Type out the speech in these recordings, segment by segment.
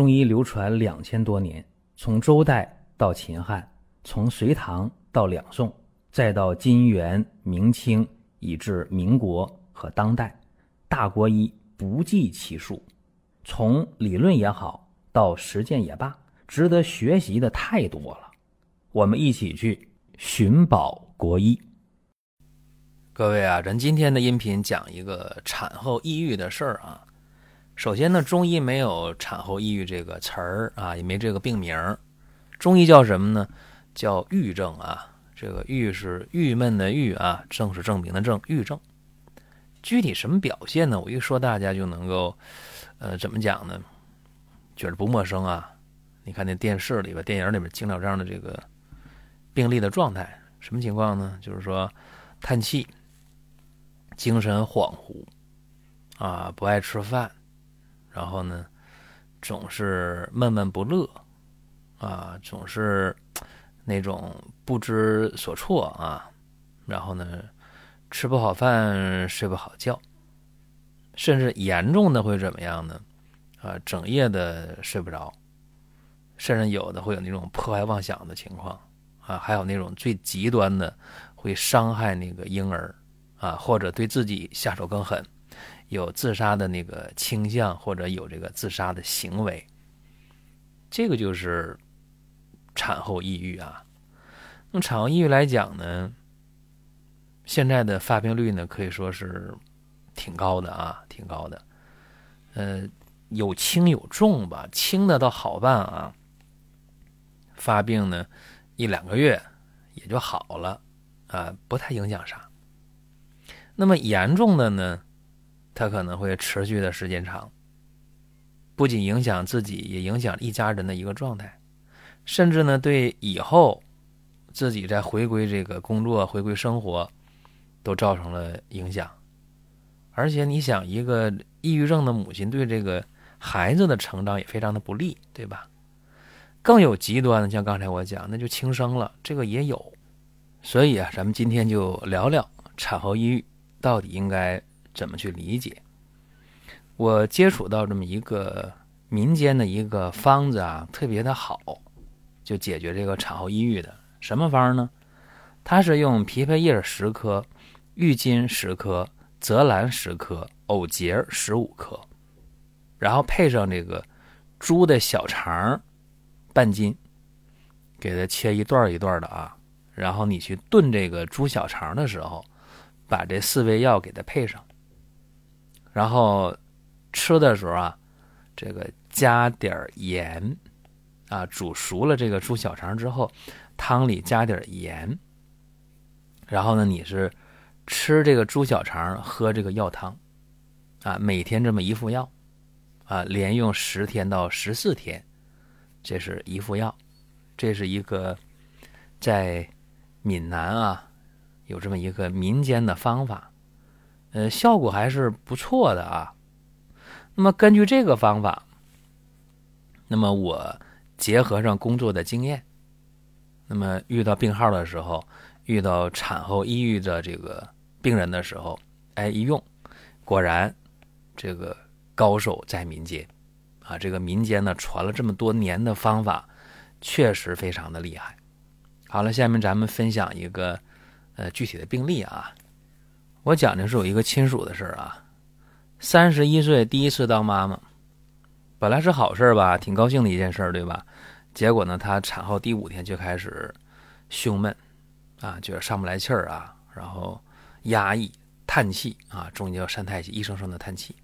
中医流传两千多年，从周代到秦汉，从隋唐到两宋，再到金元明清，以至民国和当代，大国医不计其数。从理论也好，到实践也罢，值得学习的太多了。我们一起去寻宝国医。各位啊，咱今天的音频讲一个产后抑郁的事儿啊。首先呢，中医没有产后抑郁这个词儿啊，也没这个病名中医叫什么呢？叫郁症啊。这个郁是郁闷的郁啊，症是证明的症，郁症。具体什么表现呢？我一说大家就能够，呃，怎么讲呢？觉得不陌生啊。你看那电视里边、电影里边经常这样的这个病例的状态，什么情况呢？就是说叹气。精神恍惚，啊，不爱吃饭，然后呢，总是闷闷不乐，啊，总是那种不知所措啊，然后呢，吃不好饭，睡不好觉，甚至严重的会怎么样呢？啊，整夜的睡不着，甚至有的会有那种破坏妄想的情况，啊，还有那种最极端的会伤害那个婴儿。啊，或者对自己下手更狠，有自杀的那个倾向，或者有这个自杀的行为，这个就是产后抑郁啊。那么产后抑郁来讲呢，现在的发病率呢可以说是挺高的啊，挺高的。呃，有轻有重吧，轻的倒好办啊，发病呢一两个月也就好了啊，不太影响啥。那么严重的呢，它可能会持续的时间长，不仅影响自己，也影响一家人的一个状态，甚至呢，对以后自己在回归这个工作、回归生活，都造成了影响。而且你想，一个抑郁症的母亲对这个孩子的成长也非常的不利，对吧？更有极端的，像刚才我讲，那就轻生了，这个也有。所以啊，咱们今天就聊聊产后抑郁。到底应该怎么去理解？我接触到这么一个民间的一个方子啊，特别的好，就解决这个产后抑郁的。什么方呢？它是用枇杷叶十克、郁金十克、泽兰十克、藕节十五克，然后配上这个猪的小肠半斤，给它切一段一段的啊。然后你去炖这个猪小肠的时候。把这四味药给它配上，然后吃的时候啊，这个加点盐啊，煮熟了这个猪小肠之后，汤里加点盐，然后呢，你是吃这个猪小肠，喝这个药汤啊，每天这么一副药啊，连用十天到十四天，这是一副药，这是一个在闽南啊。有这么一个民间的方法，呃，效果还是不错的啊。那么根据这个方法，那么我结合上工作的经验，那么遇到病号的时候，遇到产后抑郁的这个病人的时候，哎，一用，果然这个高手在民间啊。这个民间呢传了这么多年的方法，确实非常的厉害。好了，下面咱们分享一个。呃，具体的病例啊，我讲的是有一个亲属的事儿啊。三十一岁第一次当妈妈，本来是好事儿吧，挺高兴的一件事儿，对吧？结果呢，她产后第五天就开始胸闷啊，觉得上不来气儿啊，然后压抑、叹气啊，中医叫三叹气，一声声的叹气，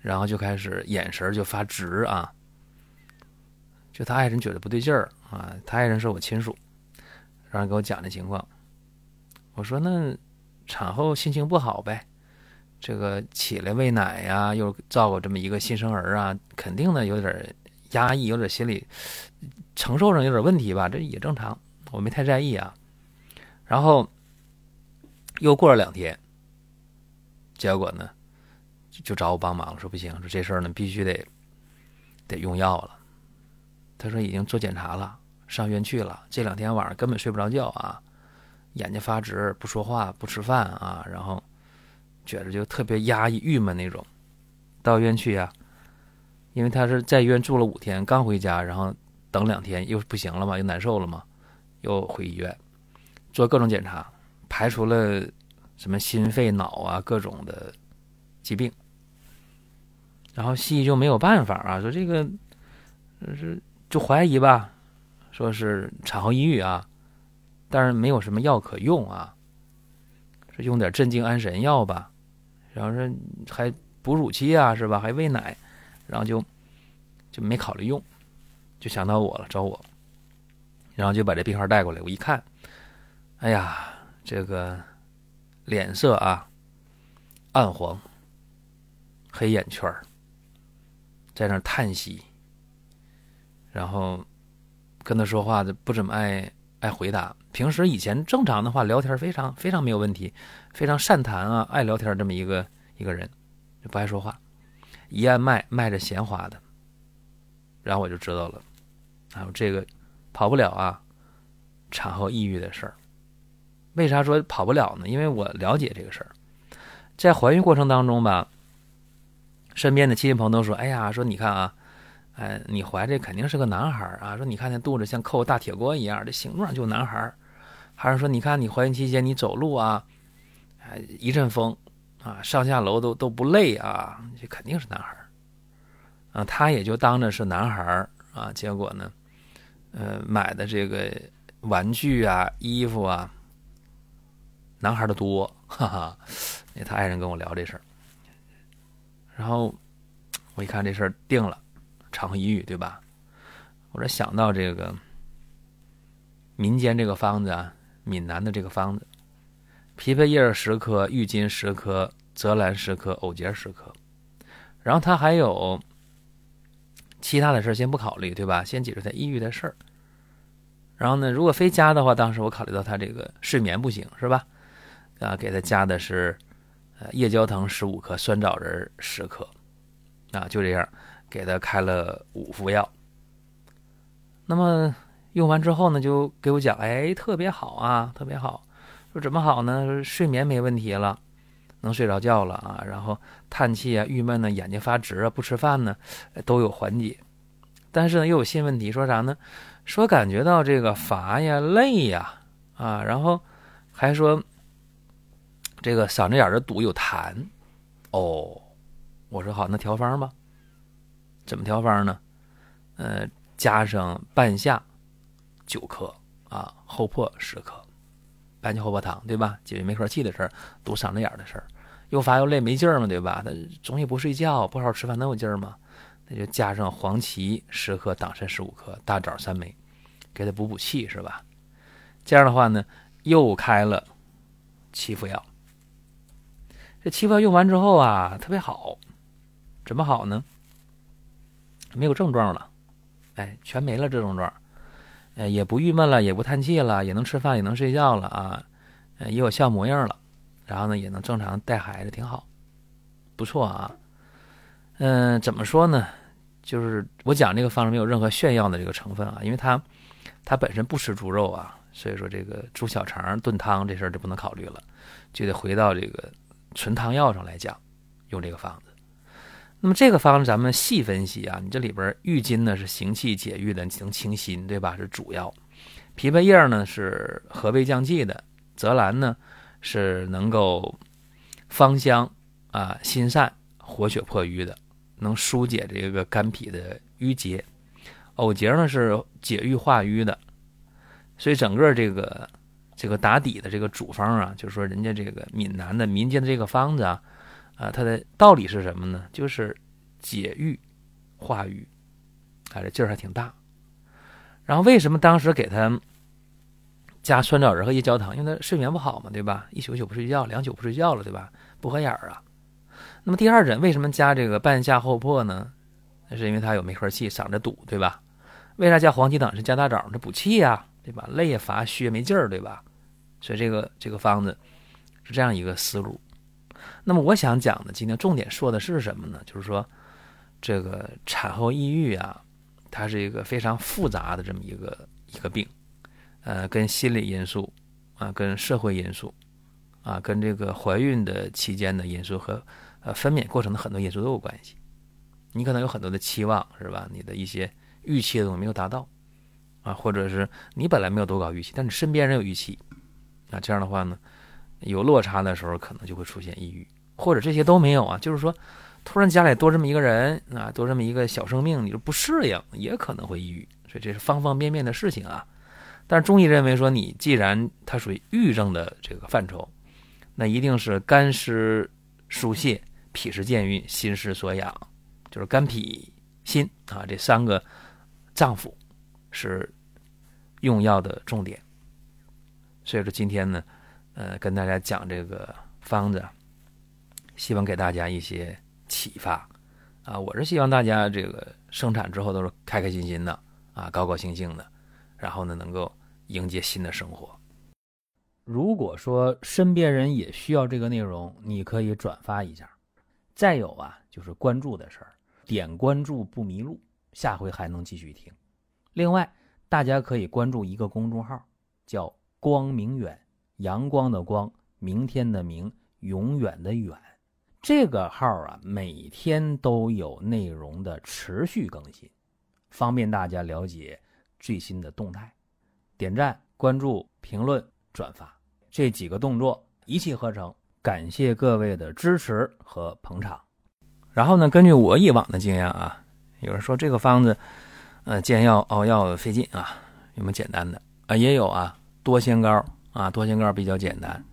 然后就开始眼神就发直啊。就他爱人觉得不对劲儿啊，他爱人是我亲属，让人给我讲的情况。我说那产后心情不好呗，这个起来喂奶呀，又照顾这么一个新生儿啊，肯定呢有点压抑，有点心理承受上有点问题吧，这也正常，我没太在意啊。然后又过了两天，结果呢就找我帮忙了，说不行，说这事儿呢必须得得用药了。他说已经做检查了，上医院去了，这两天晚上根本睡不着觉啊。眼睛发直，不说话，不吃饭啊，然后觉得就特别压抑、郁闷那种。到医院去呀，因为他是在医院住了五天，刚回家，然后等两天又不行了嘛，又难受了嘛，又回医院做各种检查，排除了什么心肺脑啊各种的疾病，然后西医就没有办法啊，说这个是就怀疑吧，说是产后抑郁啊，但是没有什么药可用啊，说用点镇静安神药吧，然后说还哺乳期啊是吧，还喂奶。然后就就没考虑用，就想到我了，找我，然后就把这病号带过来。我一看，哎呀，这个脸色啊暗黄，黑眼圈在那叹息，然后跟他说话的不怎么爱爱回答。平时以前正常的话聊天非常非常没有问题，非常善谈啊，爱聊天这么一个一个人，就不爱说话。一按脉，脉着闲话的，然后我就知道了，啊，这个跑不了啊，产后抑郁的事儿。为啥说跑不了呢？因为我了解这个事儿，在怀孕过程当中吧，身边的亲戚朋友都说：“哎呀，说你看啊，哎，你怀这肯定是个男孩啊。说你看那肚子像扣大铁锅一样，这形状就男孩还是说你看你怀孕期间你走路啊，哎，一阵风。”啊，上下楼都都不累啊，这肯定是男孩啊。他也就当着是男孩啊，结果呢，呃，买的这个玩具啊、衣服啊，男孩的多，哈哈。他爱人跟我聊这事儿，然后我一看这事儿定了，产后抑郁对吧？我这想到这个民间这个方子啊，闽南的这个方子。枇杷叶十克，郁金十克，泽兰十克，藕节十克。然后他还有其他的事，先不考虑，对吧？先解决他抑郁的事儿。然后呢，如果非加的话，当时我考虑到他这个睡眠不行，是吧？啊，给他加的是呃夜交藤十五克，酸枣仁十克。啊，就这样给他开了五副药。那么用完之后呢，就给我讲，哎，特别好啊，特别好。说怎么好呢？睡眠没问题了，能睡着觉了啊。然后叹气啊、郁闷呢、眼睛发直啊、不吃饭呢，都有缓解。但是呢，又有新问题，说啥呢？说感觉到这个乏呀、累呀啊，然后还说这个嗓子眼的堵有痰。哦，我说好，那调方吧。怎么调方呢？呃，加上半夏九克啊，厚朴十克。半夏厚朴汤，对吧？解决没合气的事儿，堵嗓子眼的事儿，又乏又累没劲儿嘛，对吧？他总也不睡觉，不好好吃饭，能有劲儿吗？那就加上黄芪十克，党参十五克，大枣三枚，给他补补气，是吧？这样的话呢，又开了七副药。这七副药用完之后啊，特别好，怎么好呢？没有症状了，哎，全没了这症状。呃，也不郁闷了，也不叹气了，也能吃饭，也能睡觉了啊，呃，也有笑模样了，然后呢，也能正常带孩子，挺好，不错啊。嗯，怎么说呢？就是我讲这个方子没有任何炫耀的这个成分啊，因为他他本身不吃猪肉啊，所以说这个猪小肠炖汤这事儿就不能考虑了，就得回到这个纯汤药上来讲，用这个方子。那么这个方子咱们细分析啊，你这里边郁金呢是行气解郁的，能清心，对吧？是主要。枇杷叶呢是和胃降气的，泽兰呢是能够芳香啊心散、活血破瘀的，能疏解这个肝脾的郁结。藕节呢是解郁化瘀的，所以整个这个这个打底的这个主方啊，就是说人家这个闽南的民间的这个方子啊。啊，它的道理是什么呢？就是解郁化瘀，啊，这劲儿还挺大。然后为什么当时给他加酸枣仁和夜交藤？因为他睡眠不好嘛，对吧？一宿宿不睡觉，两宿不睡觉了，对吧？不合眼儿啊。那么第二诊为什么加这个半夏厚朴呢？那是因为他有梅核气，嗓子堵，对吧？为啥加黄芪等是加大枣？这补气呀，对吧？累也乏，虚也没劲儿，对吧？所以这个这个方子是这样一个思路。那么我想讲的，今天重点说的是什么呢？就是说，这个产后抑郁啊，它是一个非常复杂的这么一个一个病，呃，跟心理因素啊，跟社会因素啊，跟这个怀孕的期间的因素和呃分娩过程的很多因素都有关系你可能有很多的期望，是吧？你的一些预期的东西没有达到，啊，或者是你本来没有多高预期，但你身边人有预期，啊，这样的话呢，有落差的时候，可能就会出现抑郁，或者这些都没有啊，就是说，突然家里多这么一个人啊，多这么一个小生命，你就不适应，也可能会抑郁，所以这是方方面面的事情啊。但是中医认为说，你既然它属于郁症的这个范畴，那一定是肝湿疏泄、脾湿健运、心湿所养，就是肝脾心啊这三个脏腑是用药的重点。所以说今天呢，呃，跟大家讲这个方子，希望给大家一些启发啊。我是希望大家这个生产之后都是开开心心的啊，高高兴兴的，然后呢能够。迎接新的生活。如果说身边人也需要这个内容，你可以转发一下。再有啊，就是关注的事儿，点关注不迷路，下回还能继续听。另外，大家可以关注一个公众号，叫“光明远”，阳光的光，明天的明，永远的远。这个号啊，每天都有内容的持续更新，方便大家了解最新的动态。点赞、关注、评论、转发这几个动作一气呵成，感谢各位的支持和捧场。然后呢，根据我以往的经验啊，有人说这个方子，呃，煎药熬药费劲啊，有没有简单的啊？也有啊，多仙膏啊，多仙膏比较简单。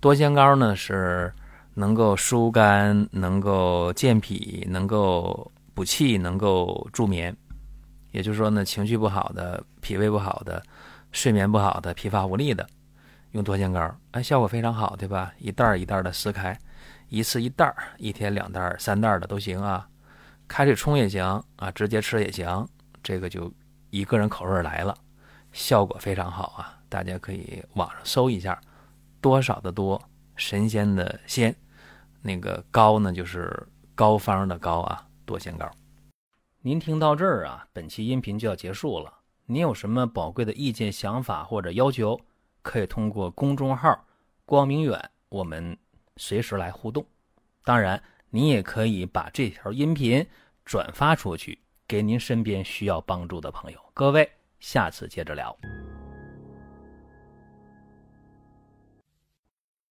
多仙膏呢是能够疏肝、能够健脾、能够补气、能够助眠。也就是说呢，情绪不好的、脾胃不好的。睡眠不好的、疲乏无力的，用多仙膏，哎，效果非常好，对吧？一袋一袋的撕开，一次一袋，一天两袋、三袋的都行啊。开水冲也行啊，直接吃也行。这个就以个人口味来了，效果非常好啊。大家可以网上搜一下，多少的多，神仙的仙，那个高呢就是膏方的膏啊，多仙膏。您听到这儿啊，本期音频就要结束了。您有什么宝贵的意见、想法或者要求，可以通过公众号“光明远”我们随时来互动。当然，你也可以把这条音频转发出去，给您身边需要帮助的朋友。各位，下次接着聊。